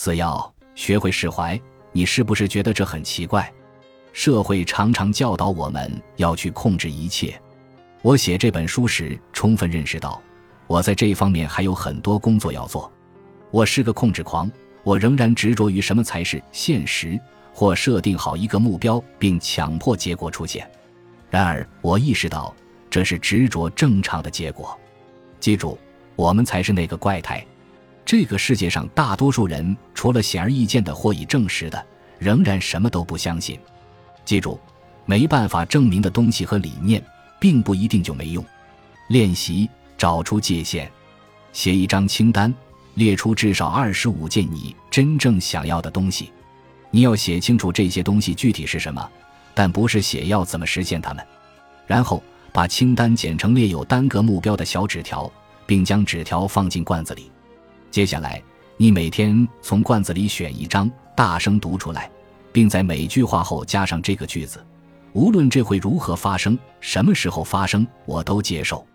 四要学会释怀。你是不是觉得这很奇怪？社会常常教导我们要去控制一切。我写这本书时，充分认识到，我在这方面还有很多工作要做。我是个控制狂，我仍然执着于什么才是现实，或设定好一个目标并强迫结果出现。然而，我意识到这是执着正常的结果。记住，我们才是那个怪胎。这个世界上大多数人，除了显而易见的或已证实的，仍然什么都不相信。记住，没办法证明的东西和理念，并不一定就没用。练习找出界限，写一张清单，列出至少二十五件你真正想要的东西。你要写清楚这些东西具体是什么，但不是写要怎么实现它们。然后把清单剪成列有单个目标的小纸条，并将纸条放进罐子里。接下来，你每天从罐子里选一张，大声读出来，并在每句话后加上这个句子：无论这会如何发生，什么时候发生，我都接受。